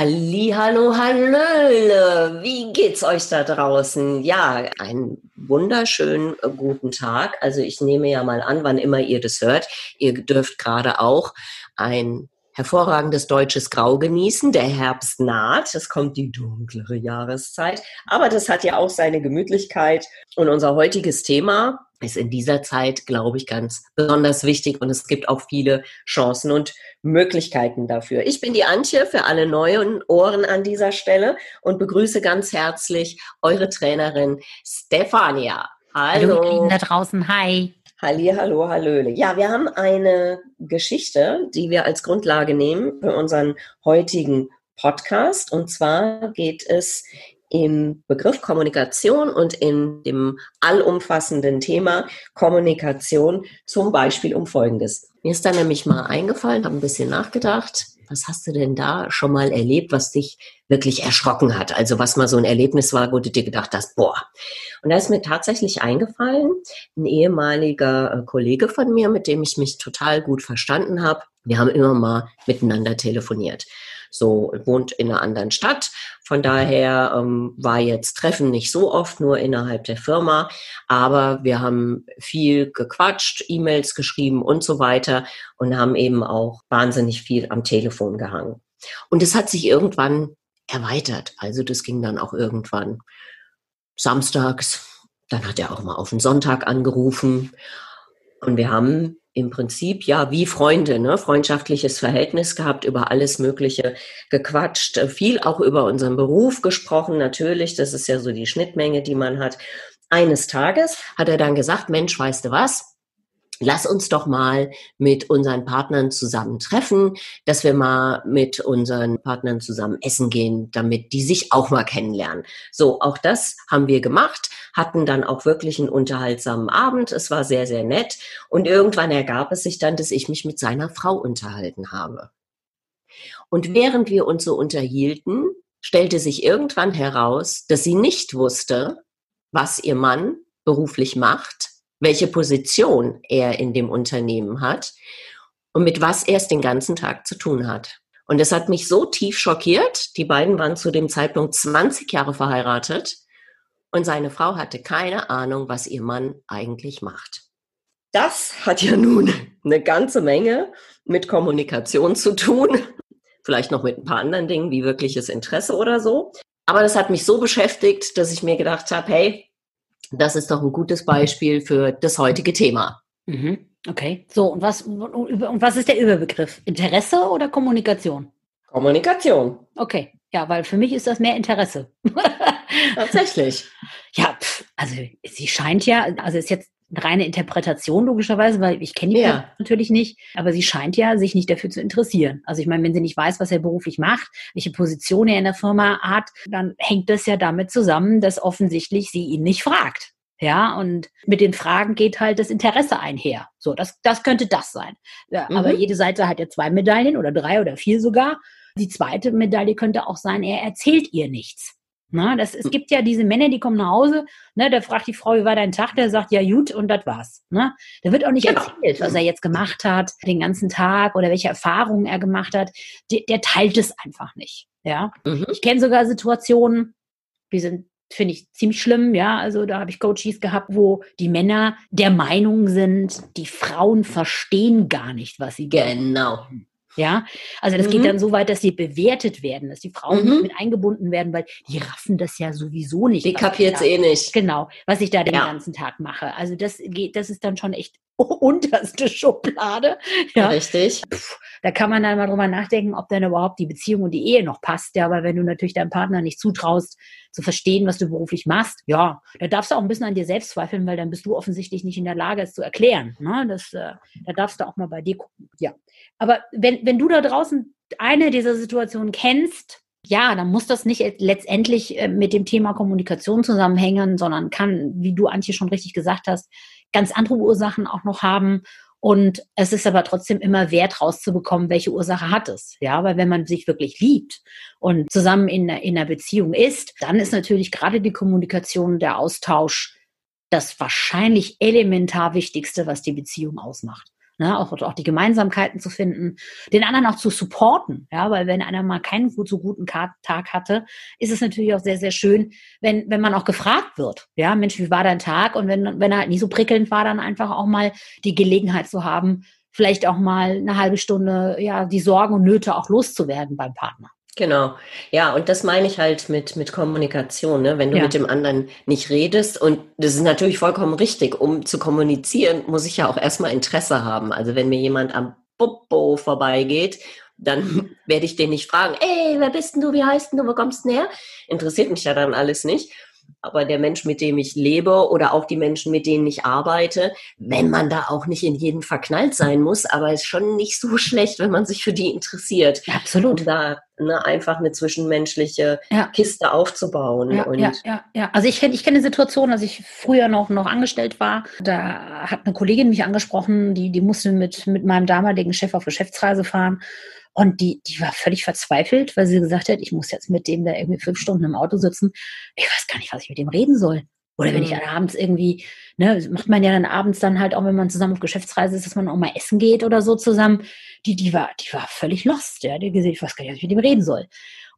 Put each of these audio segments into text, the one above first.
Hallo, hallöle, wie geht's euch da draußen? Ja, einen wunderschönen äh, guten Tag. Also ich nehme ja mal an, wann immer ihr das hört. Ihr dürft gerade auch ein hervorragendes deutsches Grau genießen. Der Herbst naht, es kommt die dunklere Jahreszeit, aber das hat ja auch seine Gemütlichkeit. Und unser heutiges Thema ist in dieser Zeit, glaube ich, ganz besonders wichtig und es gibt auch viele Chancen und Möglichkeiten dafür. Ich bin die Antje für alle neuen Ohren an dieser Stelle und begrüße ganz herzlich eure Trainerin Stefania. Hallo. Hallo da draußen, hi. Halli, hallo, hallöle. Ja, wir haben eine Geschichte, die wir als Grundlage nehmen für unseren heutigen Podcast. Und zwar geht es im Begriff Kommunikation und in dem allumfassenden Thema Kommunikation zum Beispiel um Folgendes. Mir ist da nämlich mal eingefallen, habe ein bisschen nachgedacht. Was hast du denn da schon mal erlebt, was dich wirklich erschrocken hat? Also was mal so ein Erlebnis war, wo du dir gedacht hast, boah. Und da ist mir tatsächlich eingefallen, ein ehemaliger äh, Kollege von mir, mit dem ich mich total gut verstanden habe. Wir haben immer mal miteinander telefoniert so wohnt in einer anderen Stadt. Von daher ähm, war jetzt Treffen nicht so oft, nur innerhalb der Firma. Aber wir haben viel gequatscht, E-Mails geschrieben und so weiter und haben eben auch wahnsinnig viel am Telefon gehangen. Und es hat sich irgendwann erweitert. Also das ging dann auch irgendwann samstags. Dann hat er auch mal auf den Sonntag angerufen. Und wir haben im Prinzip ja wie Freunde, ne? freundschaftliches Verhältnis gehabt, über alles Mögliche gequatscht, viel auch über unseren Beruf gesprochen, natürlich, das ist ja so die Schnittmenge, die man hat. Eines Tages hat er dann gesagt, Mensch, weißt du was? Lass uns doch mal mit unseren Partnern zusammen treffen, dass wir mal mit unseren Partnern zusammen essen gehen, damit die sich auch mal kennenlernen. So, auch das haben wir gemacht, hatten dann auch wirklich einen unterhaltsamen Abend. Es war sehr, sehr nett. Und irgendwann ergab es sich dann, dass ich mich mit seiner Frau unterhalten habe. Und während wir uns so unterhielten, stellte sich irgendwann heraus, dass sie nicht wusste, was ihr Mann beruflich macht welche Position er in dem Unternehmen hat und mit was er es den ganzen Tag zu tun hat. Und das hat mich so tief schockiert. Die beiden waren zu dem Zeitpunkt 20 Jahre verheiratet und seine Frau hatte keine Ahnung, was ihr Mann eigentlich macht. Das hat ja nun eine ganze Menge mit Kommunikation zu tun. Vielleicht noch mit ein paar anderen Dingen wie wirkliches Interesse oder so. Aber das hat mich so beschäftigt, dass ich mir gedacht habe, hey, das ist doch ein gutes Beispiel für das heutige Thema. Mhm. Okay. So, und was, und was ist der Überbegriff? Interesse oder Kommunikation? Kommunikation. Okay. Ja, weil für mich ist das mehr Interesse. Tatsächlich. ja, pff, also sie scheint ja, also ist jetzt reine Interpretation logischerweise, weil ich kenne die ja. natürlich nicht, aber sie scheint ja sich nicht dafür zu interessieren. Also ich meine, wenn sie nicht weiß, was er beruflich macht, welche Position er in der Firma hat, dann hängt das ja damit zusammen, dass offensichtlich sie ihn nicht fragt. Ja, und mit den Fragen geht halt das Interesse einher. So, das, das könnte das sein. Ja, mhm. Aber jede Seite hat ja zwei Medaillen oder drei oder vier sogar. Die zweite Medaille könnte auch sein, er erzählt ihr nichts. Na, das, es hm. gibt ja diese Männer, die kommen nach Hause, ne, da fragt die Frau, wie war dein Tag? Der sagt, ja gut, und das war's. Ne? Da wird auch nicht genau. erzählt, was er jetzt gemacht hat, den ganzen Tag oder welche Erfahrungen er gemacht hat. Der, der teilt es einfach nicht. Ja. Mhm. Ich kenne sogar Situationen, die sind, finde ich, ziemlich schlimm, ja. Also da habe ich Coaches gehabt, wo die Männer der Meinung sind, die Frauen verstehen gar nicht, was sie genau. Geben. Ja, also das mhm. geht dann so weit, dass sie bewertet werden, dass die Frauen mhm. mit eingebunden werden, weil die raffen das ja sowieso nicht. Die kapiert es eh nicht. Genau, was ich da den ja. ganzen Tag mache. Also das geht, das ist dann schon echt unterste Schublade. Ja, richtig. Puh, da kann man dann mal drüber nachdenken, ob dann überhaupt die Beziehung und die Ehe noch passt. Ja, aber wenn du natürlich deinem Partner nicht zutraust, zu verstehen, was du beruflich machst, ja, da darfst du auch ein bisschen an dir selbst zweifeln, weil dann bist du offensichtlich nicht in der Lage, es zu erklären. Ne? Das, äh, da darfst du auch mal bei dir gucken. Ja. Aber wenn, wenn du da draußen eine dieser Situationen kennst, ja, dann muss das nicht letztendlich äh, mit dem Thema Kommunikation zusammenhängen, sondern kann, wie du Antje schon richtig gesagt hast, ganz andere Ursachen auch noch haben. Und es ist aber trotzdem immer wert rauszubekommen, welche Ursache hat es. Ja, weil wenn man sich wirklich liebt und zusammen in, in einer Beziehung ist, dann ist natürlich gerade die Kommunikation, der Austausch das wahrscheinlich elementar Wichtigste, was die Beziehung ausmacht ne, auch, auch die Gemeinsamkeiten zu finden, den anderen auch zu supporten, ja, weil wenn einer mal keinen gut, so guten Tag hatte, ist es natürlich auch sehr, sehr schön, wenn, wenn man auch gefragt wird, ja, Mensch, wie war dein Tag? Und wenn, wenn er halt nicht so prickelnd war, dann einfach auch mal die Gelegenheit zu haben, vielleicht auch mal eine halbe Stunde, ja, die Sorgen und Nöte auch loszuwerden beim Partner. Genau. Ja, und das meine ich halt mit, mit Kommunikation, ne? wenn du ja. mit dem anderen nicht redest. Und das ist natürlich vollkommen richtig. Um zu kommunizieren, muss ich ja auch erstmal Interesse haben. Also wenn mir jemand am Popo vorbeigeht, dann werde ich den nicht fragen, ey, wer bist denn du, wie heißt denn du, wo kommst du her? Interessiert mich ja dann alles nicht aber der Mensch, mit dem ich lebe oder auch die Menschen, mit denen ich arbeite, wenn man da auch nicht in jeden verknallt sein muss, aber es ist schon nicht so schlecht, wenn man sich für die interessiert. Absolut. Um da ne, einfach eine zwischenmenschliche ja. Kiste aufzubauen. Ja, ja, ja, ja. Also ich kenne ich kenn eine Situation, als ich früher noch, noch angestellt war, da hat eine Kollegin mich angesprochen, die, die musste mit, mit meinem damaligen Chef auf Geschäftsreise fahren. Und die, die war völlig verzweifelt, weil sie gesagt hat, ich muss jetzt mit dem da irgendwie fünf Stunden im Auto sitzen. Ich weiß gar nicht, was ich mit dem reden soll. Oder wenn ich mhm. dann abends irgendwie, ne, macht man ja dann abends dann halt auch, wenn man zusammen auf Geschäftsreise ist, dass man auch mal essen geht oder so zusammen. Die, die war, die war völlig lost, ja. Die gesehen, ich weiß gar nicht, was ich mit dem reden soll.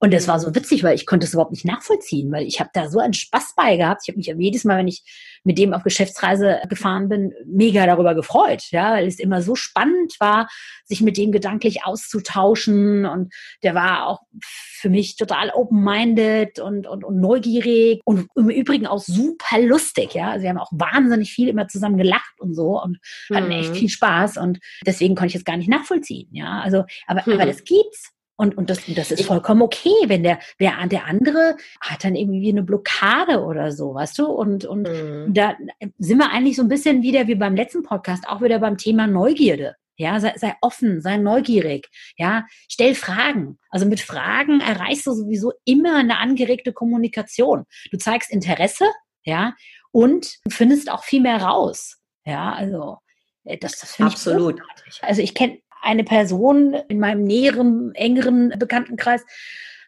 Und das war so witzig, weil ich konnte es überhaupt nicht nachvollziehen, weil ich habe da so einen Spaß bei gehabt. Ich habe mich jedes Mal, wenn ich mit dem auf Geschäftsreise gefahren bin, mega darüber gefreut, ja, weil es immer so spannend war, sich mit dem gedanklich auszutauschen. Und der war auch für mich total open-minded und, und, und neugierig und im Übrigen auch super lustig, ja. Also wir haben auch wahnsinnig viel immer zusammen gelacht und so und hatten mhm. echt viel Spaß und deswegen konnte ich es gar nicht nachvollziehen, ja. Also, aber, mhm. aber das gibt's. Und, und das, das ist vollkommen okay, wenn der, der, der andere hat dann irgendwie eine Blockade oder so, weißt du? Und, und mhm. da sind wir eigentlich so ein bisschen wieder wie beim letzten Podcast, auch wieder beim Thema Neugierde. Ja, sei, sei offen, sei neugierig. Ja, stell Fragen. Also mit Fragen erreichst du sowieso immer eine angeregte Kommunikation. Du zeigst Interesse, ja, und findest auch viel mehr raus. Ja, also äh, das, das finde ich absolut. Also ich kenne eine Person in meinem näheren, engeren Bekanntenkreis,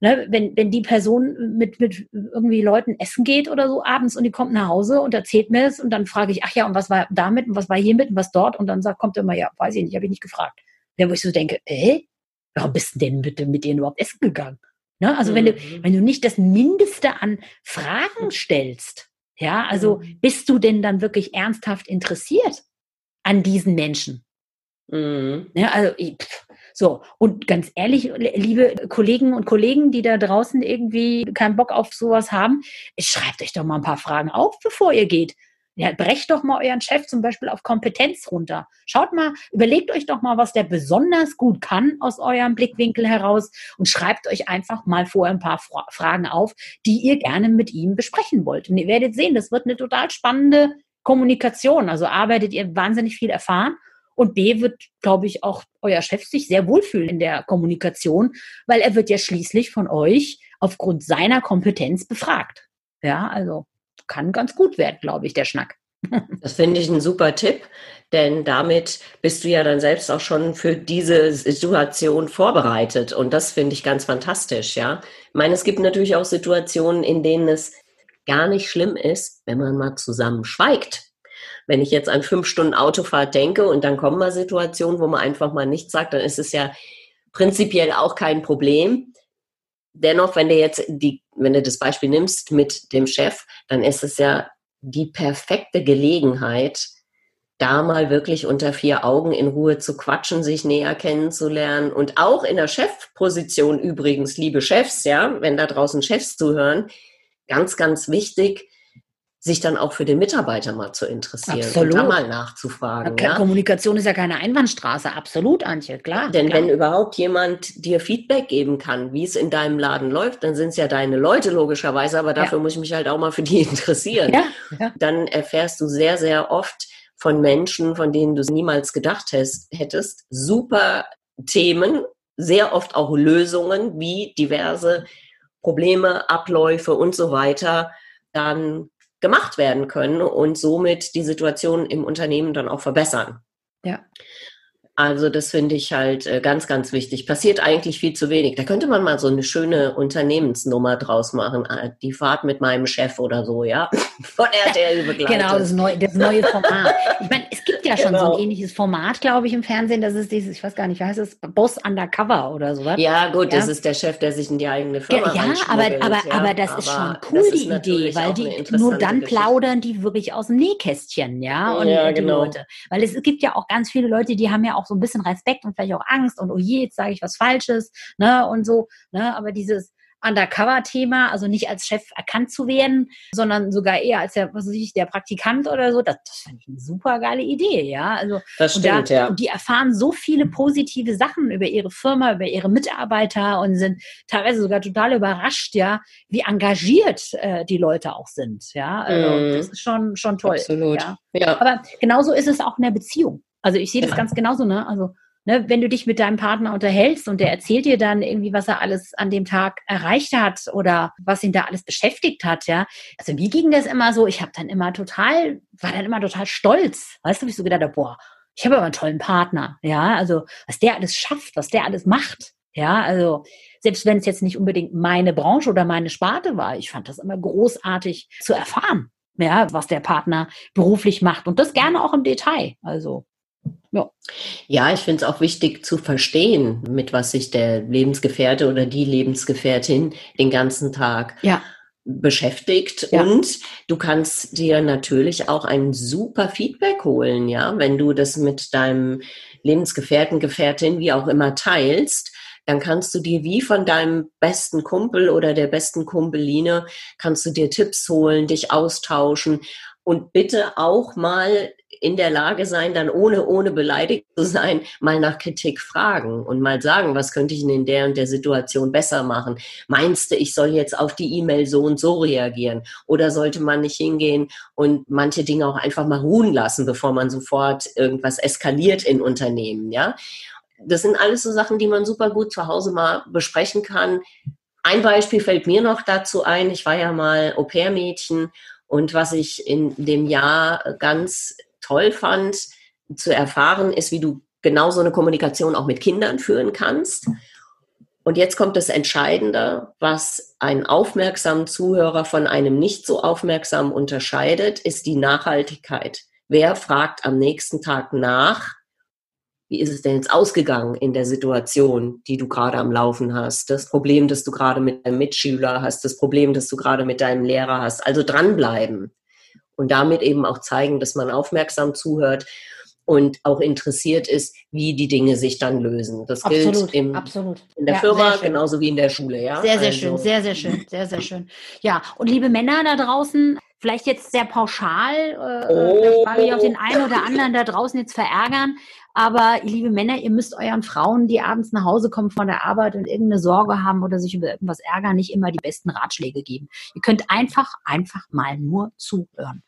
ne, wenn, wenn die Person mit, mit irgendwie Leuten essen geht oder so abends und die kommt nach Hause und erzählt mir es und dann frage ich, ach ja, und was war damit und was war hiermit und was dort und dann sagt, kommt immer, ja, weiß ich nicht, habe ich nicht gefragt. Ja, wo ich so denke, äh, warum bist du denn bitte mit denen überhaupt essen gegangen? Ne? Also mhm. wenn du, mhm. wenn du nicht das Mindeste an Fragen stellst, ja, also mhm. bist du denn dann wirklich ernsthaft interessiert an diesen Menschen? Mhm. Ja, also pff, so, und ganz ehrlich, liebe Kollegen und Kollegen, die da draußen irgendwie keinen Bock auf sowas haben, schreibt euch doch mal ein paar Fragen auf, bevor ihr geht. Ja, brecht doch mal euren Chef zum Beispiel auf Kompetenz runter. Schaut mal, überlegt euch doch mal, was der besonders gut kann aus eurem Blickwinkel heraus und schreibt euch einfach mal vorher ein paar Fra Fragen auf, die ihr gerne mit ihm besprechen wollt. Und ihr werdet sehen, das wird eine total spannende Kommunikation. Also arbeitet ihr wahnsinnig viel erfahren und B wird, glaube ich, auch euer Chef sich sehr wohlfühlen in der Kommunikation, weil er wird ja schließlich von euch aufgrund seiner Kompetenz befragt. Ja, also kann ganz gut werden, glaube ich, der Schnack. Das finde ich ein super Tipp, denn damit bist du ja dann selbst auch schon für diese Situation vorbereitet. Und das finde ich ganz fantastisch, ja. Ich meine, es gibt natürlich auch Situationen, in denen es gar nicht schlimm ist, wenn man mal zusammen schweigt. Wenn ich jetzt an fünf Stunden Autofahrt denke und dann kommen mal Situationen, wo man einfach mal nichts sagt, dann ist es ja prinzipiell auch kein Problem. Dennoch, wenn du jetzt die, wenn du das Beispiel nimmst mit dem Chef, dann ist es ja die perfekte Gelegenheit, da mal wirklich unter vier Augen in Ruhe zu quatschen, sich näher kennenzulernen und auch in der Chefposition übrigens, liebe Chefs, ja, wenn da draußen Chefs zuhören, ganz, ganz wichtig, sich dann auch für den Mitarbeiter mal zu interessieren Absolut. und da mal nachzufragen. Ja, Ja? Kommunikation ist ja keine Einbahnstraße, absolut, Antje, klar. Denn klar. wenn überhaupt jemand dir Feedback geben kann, wie es in deinem Laden läuft, dann sind es ja deine Leute logischerweise, aber dafür muss ich mich halt auch mal für die interessieren. ja, ja. Dann erfährst du sehr, sehr oft von Menschen, von denen du niemals gedacht hast, hättest, super Themen, sehr oft auch Lösungen, wie diverse Probleme, Abläufe und so weiter dann gemacht werden können und somit die Situation im Unternehmen dann auch verbessern. Ja. Also das finde ich halt äh, ganz, ganz wichtig. Passiert eigentlich viel zu wenig. Da könnte man mal so eine schöne Unternehmensnummer draus machen. Ah, Die Fahrt mit meinem Chef oder so, ja. Von RTL begleitet. Genau, das neue, das neue Format. Ich meine, es gibt ja schon so Genau. ein ähnliches Format, glaube ich, im Fernsehen. Das ist dieses, ich weiß gar nicht, wie heißt es? Boss Undercover oder sowas. Ja, gut, das Ja. ist der Chef, der sich in die eigene Firma Ja, aber, aber, ja. aber das ist schon cool, das die Idee, weil die nur dann Geschichte. plaudern die wirklich aus dem Nähkästchen, ja, und Ja, die genau. Leute. Weil es gibt ja auch ganz viele Leute, die haben ja auch so ein bisschen Respekt und vielleicht auch Angst und oh je, jetzt sage ich was Falsches, ne, und so, ne, aber dieses Undercover-Thema, also nicht als Chef erkannt zu werden, sondern sogar eher als der, was weiß ich, der Praktikant oder so, das, das fand ich eine super geile Idee, ja. Also Das und, da, stimmt, ja. und die erfahren so viele positive Sachen über ihre Firma, über ihre Mitarbeiter und sind teilweise sogar total überrascht, ja, wie engagiert äh, die Leute auch sind. Ja, also Mhm. das ist schon, schon toll. Absolut. Ja. Ja. Aber genauso ist es auch in der Beziehung. Also ich sehe das Ja. ganz genauso, ne? Also, ne, wenn du dich mit deinem Partner unterhältst und der erzählt dir dann irgendwie, was er alles an dem Tag erreicht hat oder was ihn da alles beschäftigt hat, ja. Also mir ging das immer so, ich habe dann immer total, war dann immer total stolz. Weißt du, wie ich so gedacht habe, boah, ich habe aber einen tollen Partner, ja. Also, was der alles schafft, was der alles macht. Ja, also selbst wenn es jetzt nicht unbedingt meine Branche oder meine Sparte war, ich fand das immer großartig zu erfahren, ja, was der Partner beruflich macht und das gerne auch im Detail. Also, ja. Ja, ich finde es auch wichtig zu verstehen, mit was sich der Lebensgefährte oder die Lebensgefährtin den ganzen Tag Ja. beschäftigt. Ja. Und du kannst dir natürlich auch ein super Feedback holen, ja, wenn du das mit deinem Lebensgefährten, Gefährtin, wie auch immer teilst. Dann kannst du dir wie von deinem besten Kumpel oder der besten Kumpeline, kannst du dir Tipps holen, dich austauschen und bitte auch mal in der Lage sein, dann ohne, ohne beleidigt zu sein, mal nach Kritik fragen und mal sagen, was könnte ich in der und der Situation besser machen? Meinst du, ich soll jetzt auf die E-Mail so und so reagieren? Oder sollte man nicht hingehen und manche Dinge auch einfach mal ruhen lassen, bevor man sofort irgendwas eskaliert in Unternehmen, ja? Das sind alles so Sachen, die man super gut zu Hause mal besprechen kann. Ein Beispiel fällt mir noch dazu ein. Ich war ja mal Au-pair-Mädchen und was ich in dem Jahr ganz toll fand zu erfahren, ist, wie du genau so eine Kommunikation auch mit Kindern führen kannst. Und jetzt kommt das Entscheidende, was einen aufmerksamen Zuhörer von einem nicht so aufmerksamen unterscheidet, ist die Nachhaltigkeit. Wer fragt am nächsten Tag nach, wie ist es denn jetzt ausgegangen in der Situation, die du gerade am Laufen hast? Das Problem, das du gerade mit deinem Mitschüler hast, das Problem, das du gerade mit deinem Lehrer hast. Also dranbleiben und damit eben auch zeigen, dass man aufmerksam zuhört und auch interessiert ist, wie die Dinge sich dann lösen. Das Absolut, gilt im, absolut. in der Ja, Firma genauso wie in der Schule. Ja? Sehr, sehr Also- schön, sehr, sehr schön, sehr, sehr schön. Ja, und liebe Männer da draußen, vielleicht jetzt sehr pauschal, äh, Oh. mag ich auch den einen oder anderen da draußen jetzt verärgern, aber liebe Männer, ihr müsst euren Frauen, die abends nach Hause kommen von der Arbeit und irgendeine Sorge haben oder sich über irgendwas ärgern, nicht immer die besten Ratschläge geben. Ihr könnt einfach, einfach mal nur zuhören.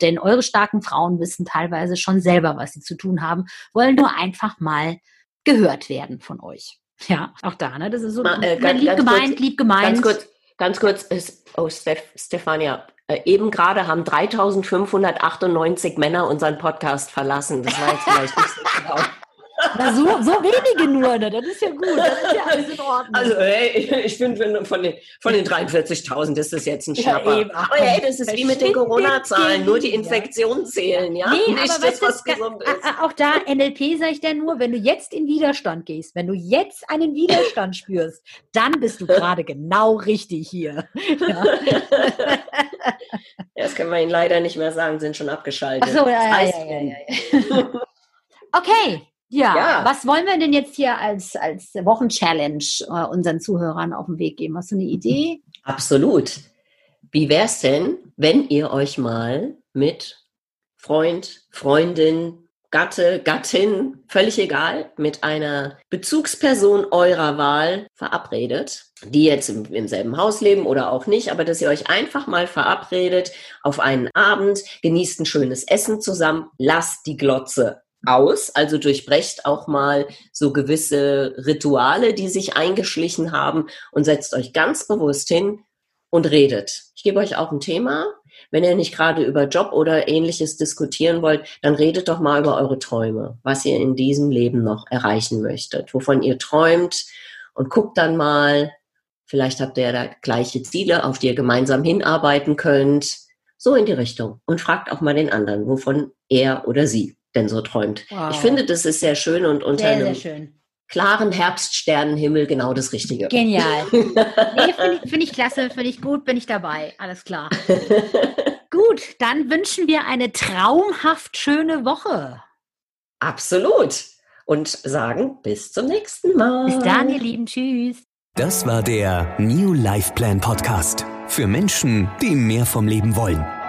Denn eure starken Frauen wissen teilweise schon selber, was sie zu tun haben, wollen nur einfach mal gehört werden von euch. Ja, auch da, ne? Das ist so Ma- äh, ganz- lieb ganz gemeint, kurz- lieb gemeint. Ganz kurz, ganz kurz, ist, oh Steph, Stefania, äh, eben gerade haben 3598 Männer unseren Podcast verlassen. Das war jetzt vielleicht nicht so genau. Na, so, so wenige nur, ne? das ist ja gut, das ist ja alles in Ordnung. Also, hey, ich finde, von den, von den 43.000 ist das jetzt ein Ja, Schnapper. Ach, Aber hey, das ist wie mit den Corona-Zahlen. Nur die ja. Infektionen zählen, ja? Nee, Nicht aber das, was gesund ist. auch da NLP sage ich dir nur, wenn du jetzt in Widerstand gehst, wenn du jetzt einen Widerstand spürst, dann bist du gerade genau richtig hier. Ja. Das können wir Ihnen leider nicht mehr sagen, sind schon abgeschaltet. Ach so, ja, ja, ja, ja, ja. Okay, ja. Ja. Was wollen wir denn jetzt hier als, als Wochenchallenge äh, unseren Zuhörern auf den Weg geben? Hast du eine Idee? Absolut. Wie wär's denn, wenn ihr euch mal mit Freund, Freundin, Gatte, Gattin, völlig egal, mit einer Bezugsperson eurer Wahl verabredet, die jetzt im, im, selben Haus leben oder auch nicht, aber dass ihr euch einfach mal verabredet auf einen Abend, genießt ein schönes Essen zusammen, lasst die Glotze aus, also durchbrecht auch mal so gewisse Rituale, die sich eingeschlichen haben und setzt euch ganz bewusst hin und redet. Ich gebe euch auch ein Thema, wenn ihr nicht gerade über Job oder ähnliches diskutieren wollt, dann redet doch mal über eure Träume, was ihr in diesem Leben noch erreichen möchtet, wovon ihr träumt. Und guckt dann mal, vielleicht habt ihr da gleiche Ziele, auf die ihr gemeinsam hinarbeiten könnt, so in die Richtung. Und fragt auch mal den anderen, wovon er oder sie denn so träumt. Wow. Ich finde, das ist sehr schön und unter sehr, einem sehr klaren Herbststernenhimmel genau das Richtige. Genial. Nee, finde ich, find ich klasse, finde ich gut, bin ich dabei. Alles klar. gut, dann wünschen wir eine traumhaft schöne Woche. Absolut. Und sagen bis zum nächsten Mal. Bis dann, ihr Lieben. Tschüss. Das war der New Life Plan Podcast. Für Menschen, die mehr vom Leben wollen.